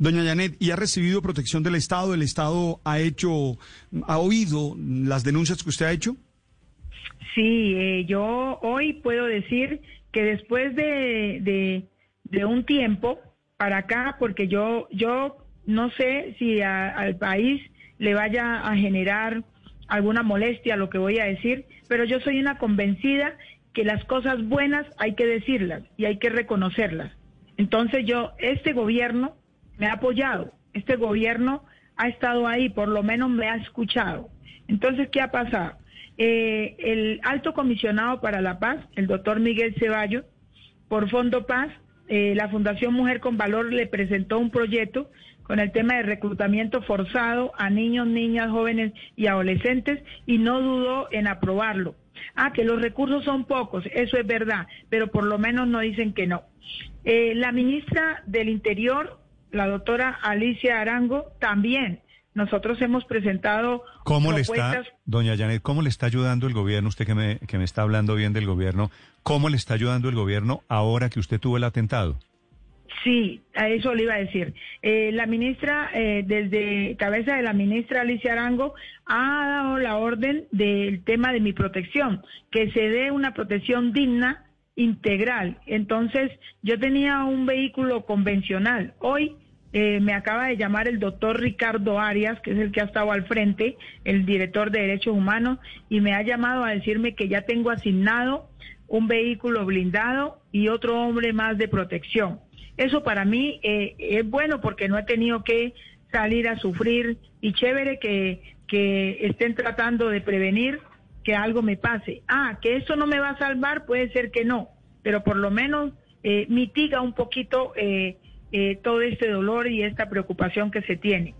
Doña Janet, ¿y ha recibido protección del Estado? ¿El Estado ha hecho, ha oído las denuncias que usted ha hecho? Sí, eh, yo hoy puedo decir que después de, de, un tiempo para acá, porque yo, yo no sé si al país le vaya a generar alguna molestia lo que voy a decir, pero yo soy una convencida que las cosas buenas hay que decirlas y hay que reconocerlas. Entonces yo, este gobierno me ha apoyado, este gobierno ha estado ahí, por lo menos me ha escuchado. Entonces, ¿qué ha pasado? Eh, el alto comisionado para la paz, el doctor Miguel Ceballos, por Fondo Paz, eh, la Fundación Mujer con Valor le presentó un proyecto con el tema de reclutamiento forzado a niños, niñas, jóvenes y adolescentes y no dudó en aprobarlo. Ah, que los recursos son pocos, eso es verdad, pero por lo menos no dicen que no. Eh, la ministra del Interior la doctora Alicia Arango también. Nosotros hemos presentado ¿Cómo le está, doña Janet, cómo le está ayudando el gobierno, usted que me, que me está hablando bien del gobierno, cómo le está ayudando el gobierno ahora que usted tuvo el atentado? Sí, a eso le iba a decir. Eh, la ministra, eh, desde cabeza de la ministra Alicia Arango, ha dado la orden del tema de mi protección, que se dé una protección digna integral. Entonces, yo tenía un vehículo convencional. Hoy eh, me acaba de llamar el doctor Ricardo Arias, que es el que ha estado al frente, el director de Derechos Humanos, y me ha llamado a decirme que ya tengo asignado un vehículo blindado y otro hombre más de protección. Eso para mí eh, es bueno porque no he tenido que salir a sufrir y chévere que, que estén tratando de prevenir que algo me pase. Ah, que eso no me va a salvar, puede ser que no, pero por lo menos eh, mitiga un poquito eh, eh, todo este dolor y esta preocupación que se tiene.